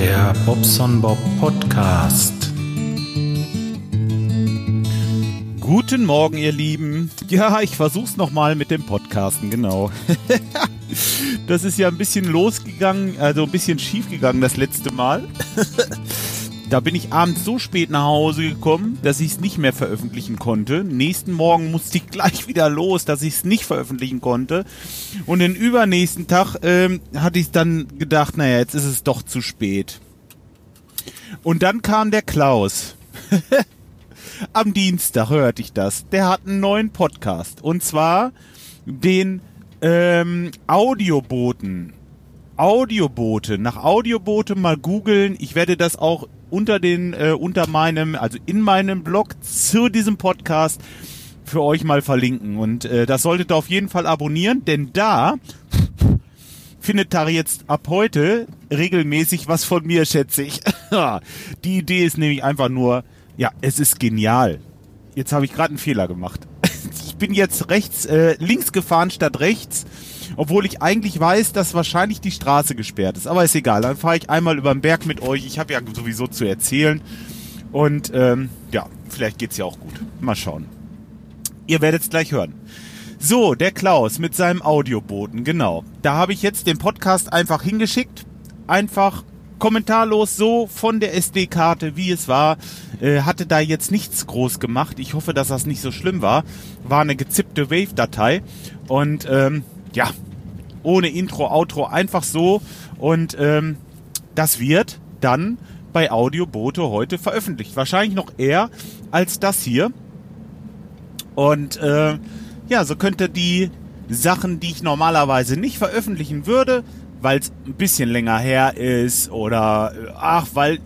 Der Bobson Bob Podcast. Guten Morgen, ihr Lieben. Ja, ich versuch's nochmal mit dem Podcasten, genau. das ist ja ein bisschen losgegangen, also ein bisschen schief gegangen das letzte Mal. Da bin ich abends so spät nach Hause gekommen, dass ich es nicht mehr veröffentlichen konnte. Nächsten Morgen musste ich gleich wieder los, dass ich es nicht veröffentlichen konnte. Und den übernächsten Tag ähm, hatte ich dann gedacht, naja, jetzt ist es doch zu spät. Und dann kam der Klaus. Am Dienstag hörte ich das. Der hat einen neuen Podcast. Und zwar den ähm, Audioboten. Audiobote. Nach Audiobote mal googeln. Ich werde das auch unter den, äh, unter meinem, also in meinem Blog zu diesem Podcast für euch mal verlinken. Und äh, das solltet ihr auf jeden Fall abonnieren, denn da findet da jetzt ab heute regelmäßig was von mir, schätze ich. Die Idee ist nämlich einfach nur, ja, es ist genial. Jetzt habe ich gerade einen Fehler gemacht. Ich bin jetzt rechts, äh, links gefahren statt rechts obwohl ich eigentlich weiß, dass wahrscheinlich die Straße gesperrt ist. Aber ist egal, dann fahre ich einmal über den Berg mit euch. Ich habe ja sowieso zu erzählen. Und ähm, ja, vielleicht geht's ja auch gut. Mal schauen. Ihr werdet es gleich hören. So, der Klaus mit seinem Audioboten, genau. Da habe ich jetzt den Podcast einfach hingeschickt. Einfach kommentarlos so von der SD-Karte, wie es war. Äh, hatte da jetzt nichts groß gemacht. Ich hoffe, dass das nicht so schlimm war. War eine gezippte Wave-Datei. Und ähm, ja, ohne Intro, Outro, einfach so. Und ähm, das wird dann bei Audiobote heute veröffentlicht. Wahrscheinlich noch eher als das hier. Und äh, ja, so könnte die Sachen, die ich normalerweise nicht veröffentlichen würde, weil es ein bisschen länger her ist oder ach, weil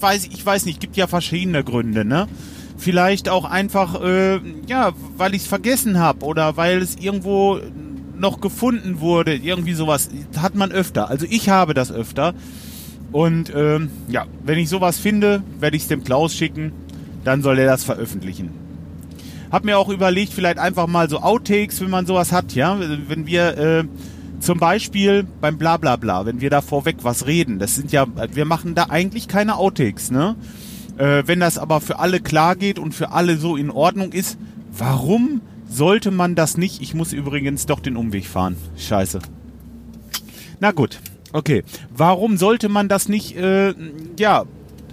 weiß ich weiß nicht, gibt ja verschiedene Gründe, ne? Vielleicht auch einfach äh, ja, weil ich es vergessen habe oder weil es irgendwo noch gefunden wurde, irgendwie sowas, hat man öfter. Also ich habe das öfter. Und ähm, ja, wenn ich sowas finde, werde ich es dem Klaus schicken. Dann soll er das veröffentlichen. Hab mir auch überlegt, vielleicht einfach mal so Outtakes, wenn man sowas hat, ja. Wenn wir äh, zum Beispiel beim Blablabla, wenn wir da vorweg was reden, das sind ja, wir machen da eigentlich keine Outtakes, ne? Äh, wenn das aber für alle klar geht und für alle so in Ordnung ist, warum sollte man das nicht? Ich muss übrigens doch den Umweg fahren. Scheiße. Na gut, okay. Warum sollte man das nicht, äh, ja,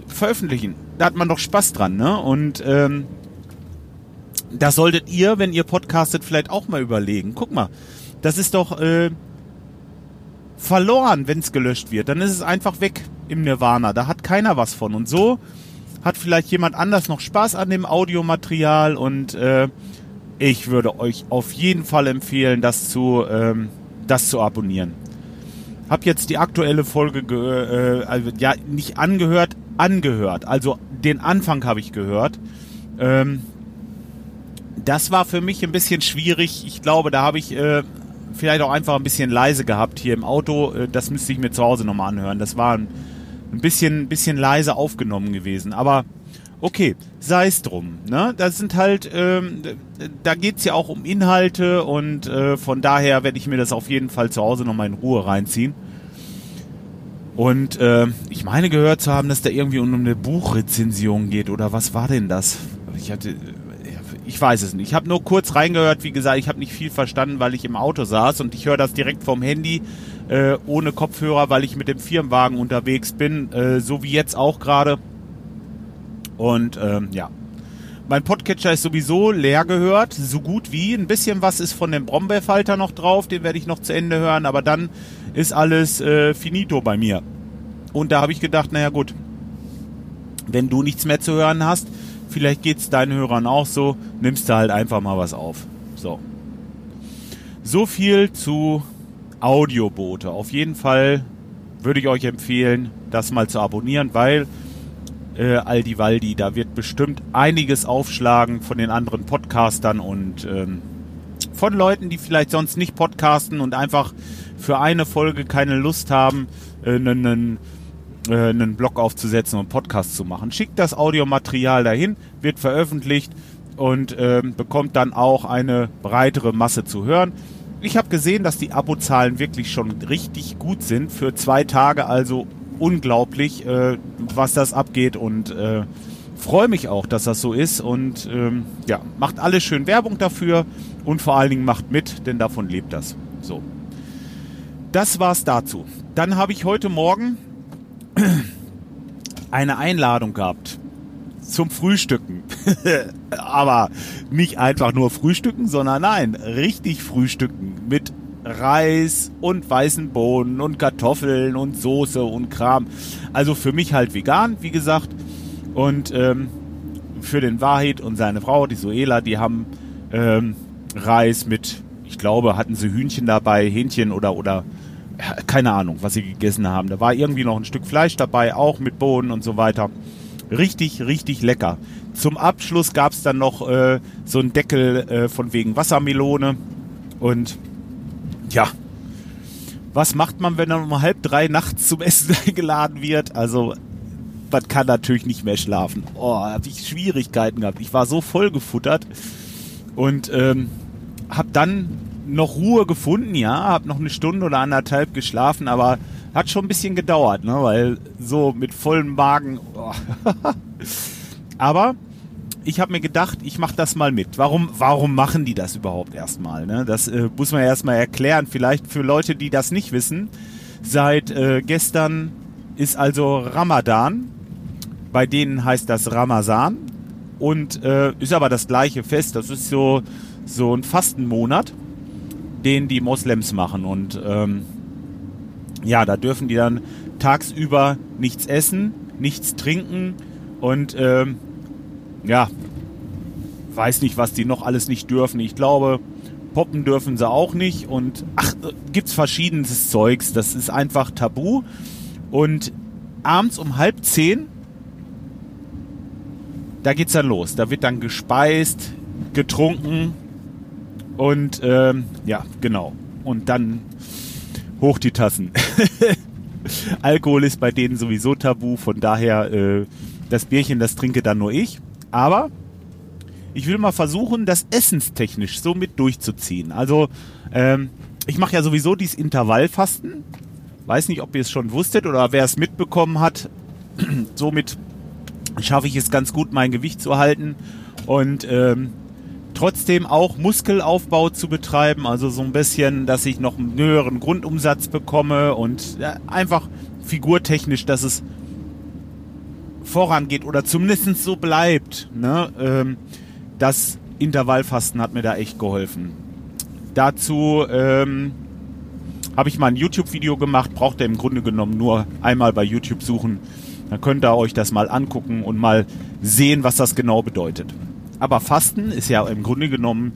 veröffentlichen? Da hat man doch Spaß dran, ne? Und ähm, das solltet ihr, wenn ihr podcastet, vielleicht auch mal überlegen. Guck mal, das ist doch äh, verloren, wenn es gelöscht wird. Dann ist es einfach weg im Nirvana. Da hat keiner was von. Und so hat vielleicht jemand anders noch Spaß an dem Audiomaterial und äh, ich würde euch auf jeden Fall empfehlen, das zu, ähm, das zu abonnieren. Hab jetzt die aktuelle Folge, äh, also, ja, nicht angehört, angehört. Also den Anfang habe ich gehört. Ähm, das war für mich ein bisschen schwierig. Ich glaube, da habe ich äh, vielleicht auch einfach ein bisschen leise gehabt hier im Auto. Äh, das müsste ich mir zu Hause nochmal anhören. Das war ein, bisschen, bisschen leise aufgenommen gewesen. Aber okay, sei es drum. Ne? Das sind halt, ähm, da geht's ja auch um Inhalte und äh, von daher werde ich mir das auf jeden Fall zu Hause nochmal in Ruhe reinziehen. Und äh, ich meine gehört zu haben, dass da irgendwie um eine Buchrezension geht oder was war denn das? Ich hatte, ich weiß es nicht. Ich habe nur kurz reingehört, wie gesagt, ich habe nicht viel verstanden, weil ich im Auto saß und ich höre das direkt vom Handy äh, ohne Kopfhörer, weil ich mit dem Firmenwagen unterwegs bin, äh, so wie jetzt auch gerade. Und ähm, ja, mein Podcatcher ist sowieso leer gehört, so gut wie. Ein bisschen was ist von dem Brombeerfalter noch drauf, den werde ich noch zu Ende hören, aber dann ist alles äh, finito bei mir. Und da habe ich gedacht, naja gut, wenn du nichts mehr zu hören hast, vielleicht geht's deinen Hörern auch so, nimmst du halt einfach mal was auf. So. So viel zu Audioboote. Auf jeden Fall würde ich euch empfehlen, das mal zu abonnieren, weil äh, Aldi Waldi. Da wird bestimmt einiges aufschlagen von den anderen Podcastern und ähm, von Leuten, die vielleicht sonst nicht podcasten und einfach für eine Folge keine Lust haben, äh, einen, äh, einen Blog aufzusetzen und Podcast zu machen. Schickt das Audiomaterial dahin, wird veröffentlicht und ähm, bekommt dann auch eine breitere Masse zu hören. Ich habe gesehen, dass die Abozahlen wirklich schon richtig gut sind. Für zwei Tage also unglaublich, äh, was das abgeht und äh, freue mich auch, dass das so ist und ähm, ja, macht alle schön Werbung dafür und vor allen Dingen macht mit, denn davon lebt das. So. Das war's dazu. Dann habe ich heute Morgen eine Einladung gehabt zum Frühstücken. Aber nicht einfach nur frühstücken, sondern nein, richtig frühstücken mit Reis und weißen Bohnen und Kartoffeln und Soße und Kram. Also für mich halt vegan, wie gesagt. Und ähm, für den Wahid und seine Frau, die Suela, die haben ähm, Reis mit, ich glaube, hatten sie Hühnchen dabei, Hähnchen oder, oder keine Ahnung, was sie gegessen haben. Da war irgendwie noch ein Stück Fleisch dabei, auch mit Bohnen und so weiter. Richtig, richtig lecker. Zum Abschluss gab es dann noch äh, so einen Deckel äh, von wegen Wassermelone. Und ja, was macht man, wenn man um halb drei nachts zum Essen eingeladen wird? Also, man kann natürlich nicht mehr schlafen. Oh, habe ich Schwierigkeiten gehabt. Ich war so voll gefuttert und ähm, habe dann noch Ruhe gefunden, ja, habe noch eine Stunde oder anderthalb geschlafen, aber hat schon ein bisschen gedauert, ne, weil so mit vollem Magen. Oh. aber ich habe mir gedacht, ich mache das mal mit. Warum, warum machen die das überhaupt erstmal? Ne? Das äh, muss man erstmal erklären. Vielleicht für Leute, die das nicht wissen. Seit äh, gestern ist also Ramadan. Bei denen heißt das Ramazan. Und äh, ist aber das gleiche Fest. Das ist so, so ein Fastenmonat, den die Moslems machen. Und ähm, ja, da dürfen die dann tagsüber nichts essen, nichts trinken und ähm, ja, weiß nicht, was die noch alles nicht dürfen. Ich glaube, poppen dürfen sie auch nicht und ach, gibt's verschiedenes Zeugs. Das ist einfach tabu. Und abends um halb zehn, da geht's dann los. Da wird dann gespeist, getrunken und ähm, ja, genau. Und dann hoch die Tassen. Alkohol ist bei denen sowieso tabu, von daher äh, das Bierchen, das trinke dann nur ich. Aber ich will mal versuchen, das essenstechnisch so mit durchzuziehen. Also, ähm, ich mache ja sowieso dieses Intervallfasten. Weiß nicht, ob ihr es schon wusstet oder wer es mitbekommen hat. Somit schaffe ich es ganz gut, mein Gewicht zu halten und ähm, trotzdem auch Muskelaufbau zu betreiben. Also so ein bisschen, dass ich noch einen höheren Grundumsatz bekomme und ja, einfach figurtechnisch, dass es vorangeht oder zumindest so bleibt. Ne? Ähm, das Intervallfasten hat mir da echt geholfen. Dazu ähm, habe ich mal ein YouTube-Video gemacht, braucht ihr im Grunde genommen nur einmal bei YouTube suchen. Dann könnt ihr euch das mal angucken und mal sehen, was das genau bedeutet. Aber Fasten ist ja im Grunde genommen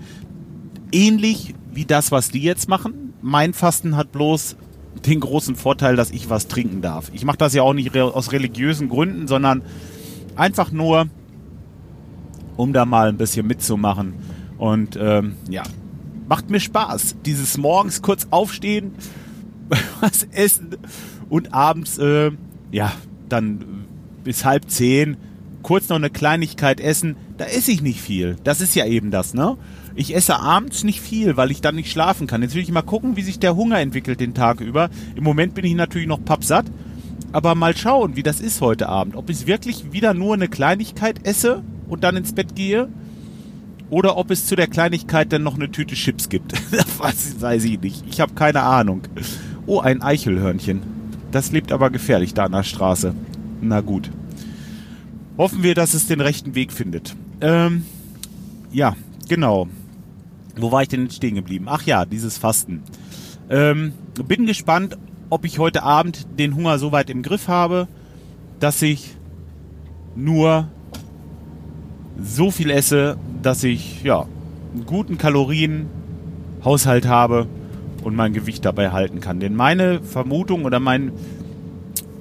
ähnlich wie das, was die jetzt machen. Mein Fasten hat bloß den großen Vorteil, dass ich was trinken darf. Ich mache das ja auch nicht aus religiösen Gründen, sondern einfach nur, um da mal ein bisschen mitzumachen. Und ähm, ja, macht mir Spaß. Dieses morgens kurz aufstehen, was essen und abends, äh, ja, dann bis halb zehn kurz noch eine Kleinigkeit essen. Da esse ich nicht viel. Das ist ja eben das, ne? Ich esse abends nicht viel, weil ich dann nicht schlafen kann. Jetzt will ich mal gucken, wie sich der Hunger entwickelt den Tag über. Im Moment bin ich natürlich noch pappsatt. Aber mal schauen, wie das ist heute Abend. Ob ich wirklich wieder nur eine Kleinigkeit esse und dann ins Bett gehe. Oder ob es zu der Kleinigkeit dann noch eine Tüte Chips gibt. das weiß ich nicht. Ich habe keine Ahnung. Oh, ein Eichelhörnchen. Das lebt aber gefährlich da an der Straße. Na gut. Hoffen wir, dass es den rechten Weg findet. Ähm, ja, genau. Wo war ich denn stehen geblieben? Ach ja, dieses Fasten. Ähm, bin gespannt, ob ich heute Abend den Hunger so weit im Griff habe, dass ich nur so viel esse, dass ich ja einen guten Kalorienhaushalt habe und mein Gewicht dabei halten kann. Denn meine Vermutung oder mein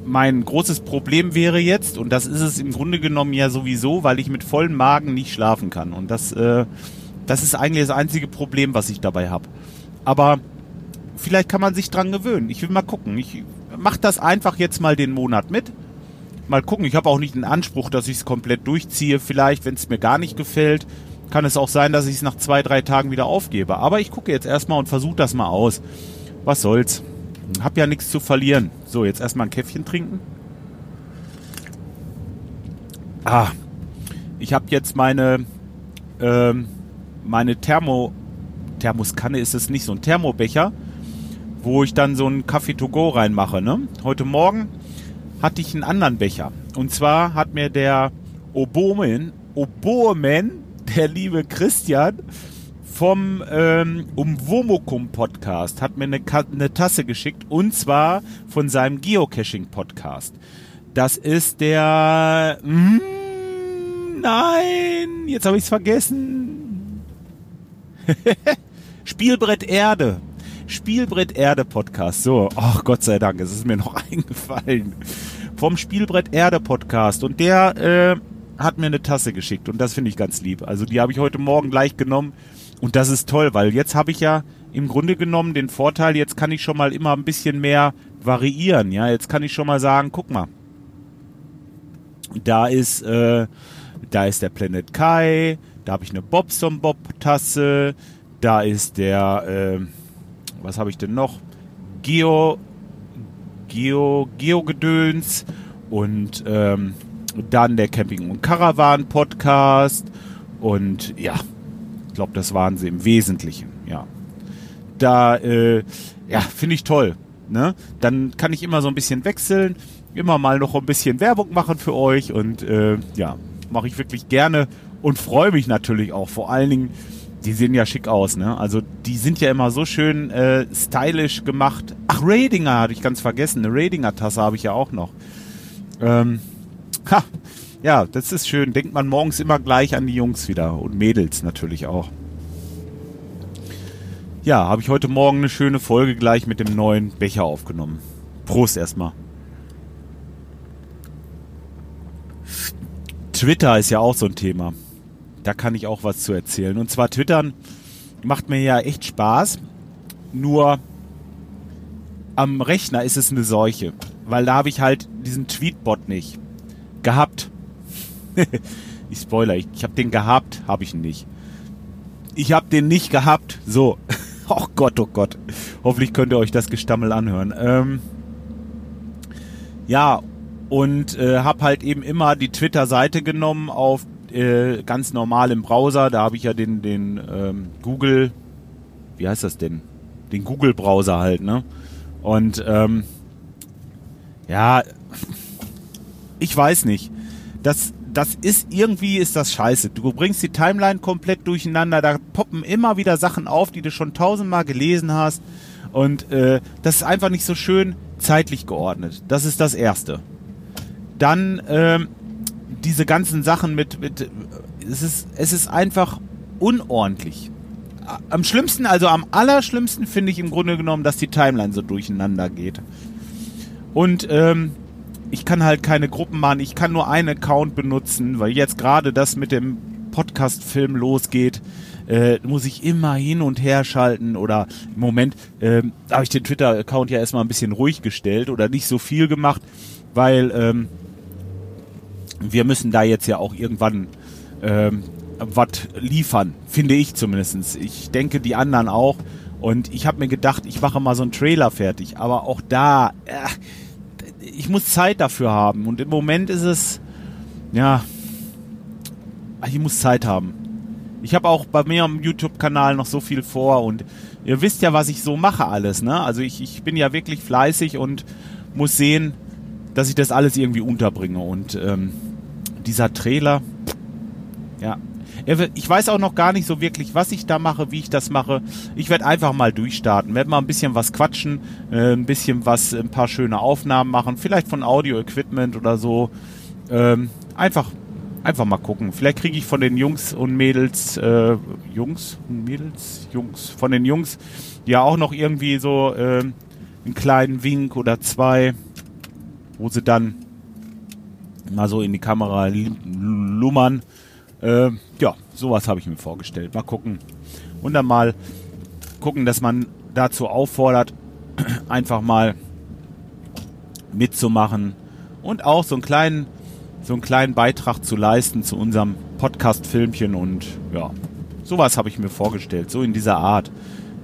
mein großes Problem wäre jetzt, und das ist es im Grunde genommen ja sowieso, weil ich mit vollem Magen nicht schlafen kann. Und das äh, das ist eigentlich das einzige Problem, was ich dabei habe. Aber vielleicht kann man sich dran gewöhnen. Ich will mal gucken. Ich mache das einfach jetzt mal den Monat mit. Mal gucken. Ich habe auch nicht den Anspruch, dass ich es komplett durchziehe. Vielleicht, wenn es mir gar nicht gefällt, kann es auch sein, dass ich es nach zwei, drei Tagen wieder aufgebe. Aber ich gucke jetzt erstmal und versuche das mal aus. Was soll's? Hab ja nichts zu verlieren. So, jetzt erstmal ein Käffchen trinken. Ah, ich habe jetzt meine ähm, meine Thermo Thermoskanne ist es nicht so ein Thermobecher, wo ich dann so einen Kaffee to go reinmache. Ne? Heute Morgen hatte ich einen anderen Becher und zwar hat mir der Obomen Obomen der liebe Christian vom ähm, Umwomukum Podcast hat mir eine, eine Tasse geschickt und zwar von seinem Geocaching Podcast. Das ist der mm, nein, jetzt habe ich es vergessen. Spielbrett Erde. Spielbrett Erde Podcast. So, ach Gott sei Dank, es ist mir noch eingefallen. Vom Spielbrett Erde Podcast. Und der äh, hat mir eine Tasse geschickt und das finde ich ganz lieb. Also die habe ich heute Morgen gleich genommen und das ist toll, weil jetzt habe ich ja im Grunde genommen den Vorteil, jetzt kann ich schon mal immer ein bisschen mehr variieren. Ja, jetzt kann ich schon mal sagen, guck mal, da ist äh, da ist der Planet Kai, da habe ich eine Bobson Bob Tasse, da ist der, äh, was habe ich denn noch? Geo, Geo, Geo-Gedöns und ähm, dann der Camping- und Caravan-Podcast und ja, ich glaube, das waren sie im Wesentlichen, ja. Da, äh, ja, finde ich toll. Ne? Dann kann ich immer so ein bisschen wechseln, immer mal noch ein bisschen Werbung machen für euch und äh, ja, mache ich wirklich gerne und freue mich natürlich auch. Vor allen Dingen, die sehen ja schick aus, ne? Also die sind ja immer so schön äh, stylisch gemacht. Ach, Radinger hatte ich ganz vergessen. Eine Radinger-Tasse habe ich ja auch noch. Ähm, ha, ja, das ist schön. Denkt man morgens immer gleich an die Jungs wieder und Mädels natürlich auch. Ja, habe ich heute Morgen eine schöne Folge gleich mit dem neuen Becher aufgenommen. Prost erstmal. Twitter ist ja auch so ein Thema. Da kann ich auch was zu erzählen. Und zwar Twittern macht mir ja echt Spaß. Nur am Rechner ist es eine Seuche. Weil da habe ich halt diesen Tweetbot nicht gehabt. ich spoiler, ich, ich habe den gehabt, habe ich ihn nicht. Ich habe den nicht gehabt. So. oh Gott, oh Gott. Hoffentlich könnt ihr euch das Gestammel anhören. Ähm, ja, und äh, habe halt eben immer die Twitter-Seite genommen auf äh, ganz normal im Browser. Da habe ich ja den, den ähm, Google, wie heißt das denn? Den Google-Browser halt, ne? Und ähm, ja, ich weiß nicht. Das, das ist irgendwie ist das scheiße. Du bringst die Timeline komplett durcheinander. Da poppen immer wieder Sachen auf, die du schon tausendmal gelesen hast. Und äh, das ist einfach nicht so schön zeitlich geordnet. Das ist das Erste. Dann ähm, diese ganzen Sachen mit, mit es ist, es ist einfach unordentlich. Am schlimmsten, also am allerschlimmsten finde ich im Grunde genommen, dass die Timeline so durcheinander geht. Und ähm, ich kann halt keine Gruppen machen, ich kann nur einen Account benutzen, weil jetzt gerade das mit dem Podcast-Film losgeht, äh, muss ich immer hin und her schalten oder im Moment äh, habe ich den Twitter-Account ja erstmal ein bisschen ruhig gestellt oder nicht so viel gemacht, weil ähm, wir müssen da jetzt ja auch irgendwann ähm, was liefern, finde ich zumindest. Ich denke, die anderen auch. Und ich habe mir gedacht, ich mache mal so einen Trailer fertig. Aber auch da, äh, ich muss Zeit dafür haben. Und im Moment ist es, ja, ich muss Zeit haben. Ich habe auch bei mir am YouTube-Kanal noch so viel vor und ihr wisst ja, was ich so mache alles, ne? Also ich, ich bin ja wirklich fleißig und muss sehen, dass ich das alles irgendwie unterbringe. Und ähm, dieser Trailer, ja. Ich weiß auch noch gar nicht so wirklich, was ich da mache, wie ich das mache. Ich werde einfach mal durchstarten, werde mal ein bisschen was quatschen, äh, ein bisschen was, ein paar schöne Aufnahmen machen, vielleicht von Audio-Equipment oder so. Ähm, einfach, einfach mal gucken. Vielleicht kriege ich von den Jungs und Mädels, äh, Jungs und Mädels, Jungs, von den Jungs ja auch noch irgendwie so äh, einen kleinen Wink oder zwei, wo sie dann mal so in die Kamera lummern. Äh, ja, sowas habe ich mir vorgestellt. Mal gucken. Und dann mal gucken, dass man dazu auffordert, einfach mal mitzumachen und auch so einen kleinen, so einen kleinen Beitrag zu leisten zu unserem Podcast-Filmchen und ja, sowas habe ich mir vorgestellt, so in dieser Art.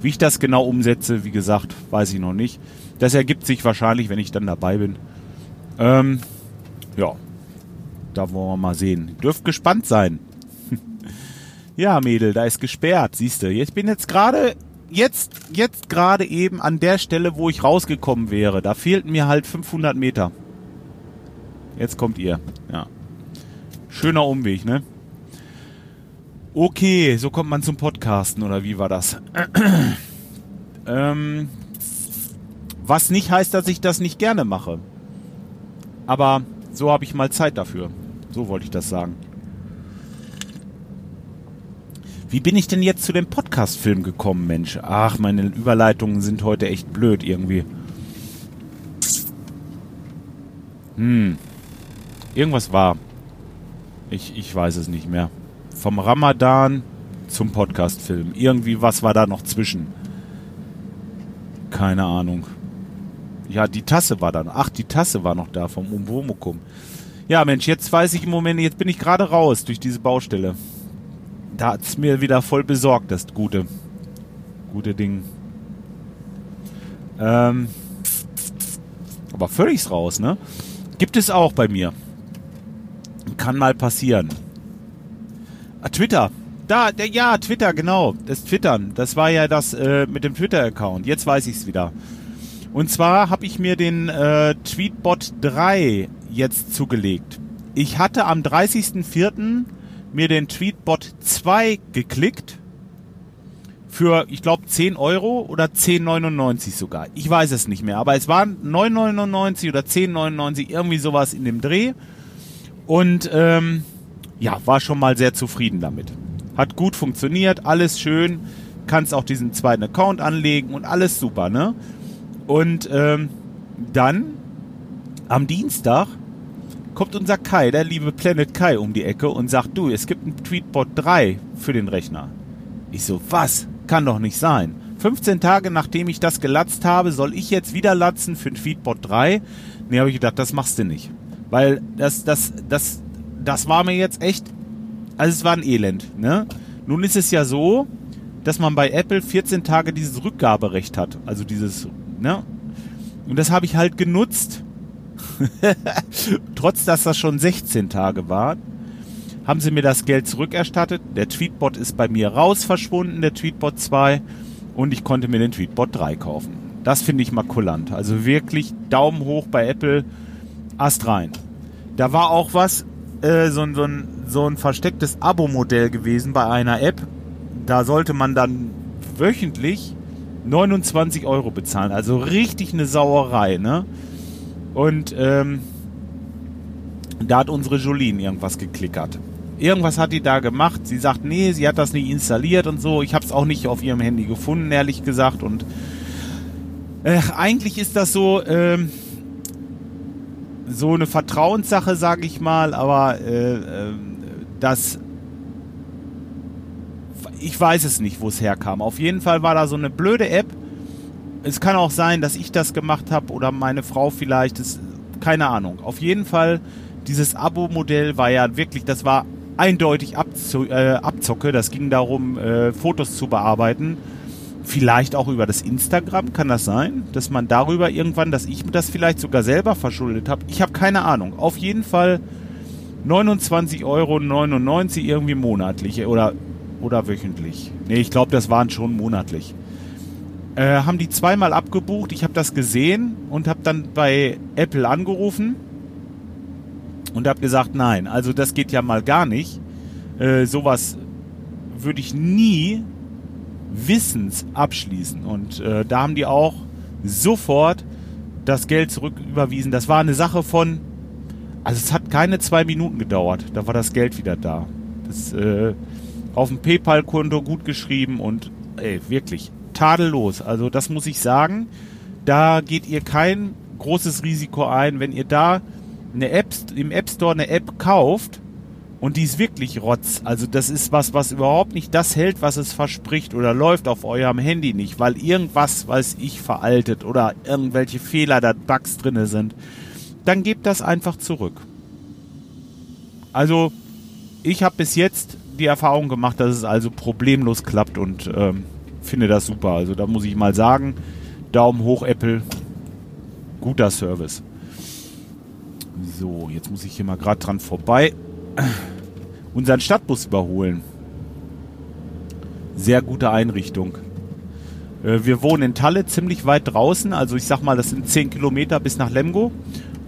Wie ich das genau umsetze, wie gesagt, weiß ich noch nicht. Das ergibt sich wahrscheinlich, wenn ich dann dabei bin. Ähm, ja, da wollen wir mal sehen. Dürft gespannt sein. ja, Mädel, da ist gesperrt, siehst du. Ich bin jetzt gerade, jetzt, jetzt gerade eben an der Stelle, wo ich rausgekommen wäre. Da fehlten mir halt 500 Meter. Jetzt kommt ihr, ja. Schöner Umweg, ne? Okay, so kommt man zum Podcasten, oder wie war das? ähm, was nicht heißt, dass ich das nicht gerne mache. Aber so habe ich mal Zeit dafür. So wollte ich das sagen. Wie bin ich denn jetzt zu dem Podcast-Film gekommen, Mensch? Ach, meine Überleitungen sind heute echt blöd irgendwie. Hm. Irgendwas war. Ich, ich weiß es nicht mehr. Vom Ramadan zum Podcast-Film. Irgendwie was war da noch zwischen? Keine Ahnung. Ja, die Tasse war dann. Ach, die Tasse war noch da vom Umwomukum. Ja, Mensch, jetzt weiß ich im Moment, jetzt bin ich gerade raus durch diese Baustelle. Da hat es mir wieder voll besorgt, das gute, gute Ding. Ähm, aber völlig raus, ne? Gibt es auch bei mir. Kann mal passieren. Ah, Twitter. Da, der, ja, Twitter, genau. Das Twittern. Das war ja das äh, mit dem Twitter-Account. Jetzt weiß ich es wieder. Und zwar habe ich mir den äh, Tweetbot 3 jetzt zugelegt. Ich hatte am 30.04. mir den Tweetbot 2 geklickt. Für, ich glaube, 10 Euro oder 10,99 sogar. Ich weiß es nicht mehr. Aber es waren 9,99 oder 10,99, irgendwie sowas in dem Dreh. Und ähm, ja, war schon mal sehr zufrieden damit. Hat gut funktioniert, alles schön. Kannst auch diesen zweiten Account anlegen und alles super, ne? Und ähm, dann am Dienstag kommt unser Kai, der liebe Planet Kai, um die Ecke und sagt, du, es gibt einen Tweetbot 3 für den Rechner. Ich so, was? Kann doch nicht sein. 15 Tage nachdem ich das gelatzt habe, soll ich jetzt wieder latzen für den Tweetbot 3? Nee, habe ich gedacht, das machst du nicht. Weil das, das, das, das war mir jetzt echt, also es war ein Elend, ne? Nun ist es ja so, dass man bei Apple 14 Tage dieses Rückgaberecht hat. Also dieses Ne? Und das habe ich halt genutzt. Trotz dass das schon 16 Tage war, haben sie mir das Geld zurückerstattet. Der Tweetbot ist bei mir raus verschwunden, der Tweetbot 2. Und ich konnte mir den Tweetbot 3 kaufen. Das finde ich mal kulant. Also wirklich Daumen hoch bei Apple. Ast rein. Da war auch was, äh, so, so, ein, so ein verstecktes Abo-Modell gewesen bei einer App. Da sollte man dann wöchentlich 29 Euro bezahlen. Also richtig eine Sauerei, ne? Und ähm, da hat unsere Jolene irgendwas geklickert. Irgendwas hat die da gemacht. Sie sagt, nee, sie hat das nicht installiert und so. Ich habe es auch nicht auf ihrem Handy gefunden, ehrlich gesagt. Und äh, eigentlich ist das so ähm, so eine Vertrauenssache, sage ich mal. Aber äh, äh, das ich weiß es nicht, wo es herkam. Auf jeden Fall war da so eine blöde App. Es kann auch sein, dass ich das gemacht habe oder meine Frau vielleicht. Das, keine Ahnung. Auf jeden Fall, dieses Abo-Modell war ja wirklich, das war eindeutig Abzo äh, Abzocke. Das ging darum, äh, Fotos zu bearbeiten. Vielleicht auch über das Instagram, kann das sein? Dass man darüber irgendwann, dass ich das vielleicht sogar selber verschuldet habe. Ich habe keine Ahnung. Auf jeden Fall 29,99 Euro irgendwie monatlich oder oder wöchentlich. Nee, ich glaube, das waren schon monatlich. Äh, haben die zweimal abgebucht. Ich habe das gesehen und habe dann bei Apple angerufen und habe gesagt, nein, also das geht ja mal gar nicht. Äh, sowas würde ich nie wissens abschließen. Und äh, da haben die auch sofort das Geld zurücküberwiesen. Das war eine Sache von, also es hat keine zwei Minuten gedauert. Da war das Geld wieder da. Das äh, auf dem PayPal-Konto gut geschrieben und ey, wirklich tadellos. Also das muss ich sagen. Da geht ihr kein großes Risiko ein, wenn ihr da eine App im App Store eine App kauft und die ist wirklich Rotz. Also das ist was, was überhaupt nicht das hält, was es verspricht oder läuft auf eurem Handy nicht, weil irgendwas, weiß ich, veraltet oder irgendwelche Fehler da Bugs drinne sind. Dann gebt das einfach zurück. Also ich habe bis jetzt die Erfahrung gemacht, dass es also problemlos klappt und ähm, finde das super. Also da muss ich mal sagen, Daumen hoch Apple, guter Service. So, jetzt muss ich hier mal gerade dran vorbei. Unseren Stadtbus überholen. Sehr gute Einrichtung. Äh, wir wohnen in Talle ziemlich weit draußen, also ich sag mal, das sind 10 Kilometer bis nach Lemgo.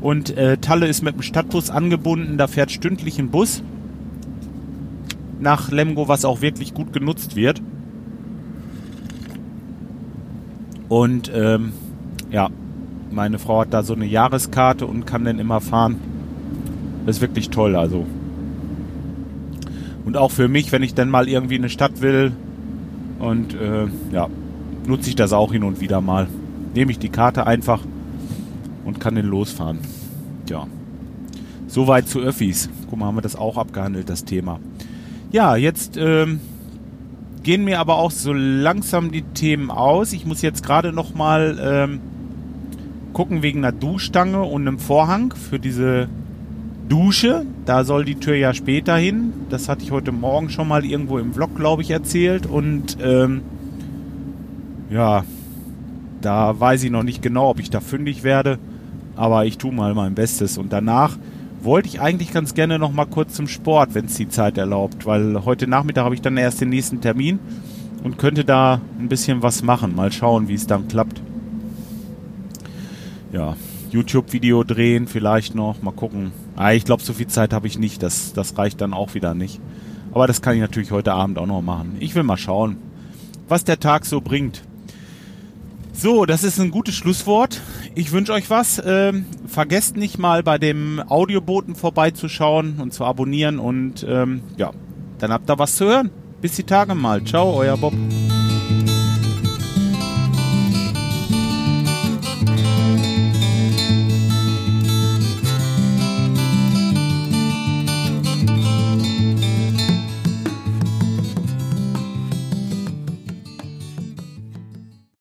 Und äh, Talle ist mit dem Stadtbus angebunden, da fährt stündlich ein Bus nach Lemgo, was auch wirklich gut genutzt wird. Und ähm, ja, meine Frau hat da so eine Jahreskarte und kann dann immer fahren. Das ist wirklich toll, also. Und auch für mich, wenn ich dann mal irgendwie in eine Stadt will und äh, ja, nutze ich das auch hin und wieder mal. Nehme ich die Karte einfach und kann den losfahren. Ja. Soweit zu Öffis. Guck mal, haben wir das auch abgehandelt, das Thema. Ja, jetzt ähm, gehen mir aber auch so langsam die Themen aus. Ich muss jetzt gerade noch mal ähm, gucken wegen einer Duschstange und einem Vorhang für diese Dusche. Da soll die Tür ja später hin. Das hatte ich heute Morgen schon mal irgendwo im Vlog, glaube ich, erzählt. Und ähm, ja, da weiß ich noch nicht genau, ob ich da fündig werde. Aber ich tue mal mein Bestes. Und danach wollte ich eigentlich ganz gerne noch mal kurz zum Sport, wenn es die Zeit erlaubt. Weil heute Nachmittag habe ich dann erst den nächsten Termin und könnte da ein bisschen was machen. Mal schauen, wie es dann klappt. Ja, YouTube-Video drehen vielleicht noch. Mal gucken. Ah, ich glaube, so viel Zeit habe ich nicht. Das, das reicht dann auch wieder nicht. Aber das kann ich natürlich heute Abend auch noch machen. Ich will mal schauen, was der Tag so bringt. So, das ist ein gutes Schlusswort. Ich wünsche euch was. Ähm, vergesst nicht mal bei dem Audioboten vorbeizuschauen und zu abonnieren und ähm, ja, dann habt ihr was zu hören. Bis die Tage mal. Ciao, euer Bob.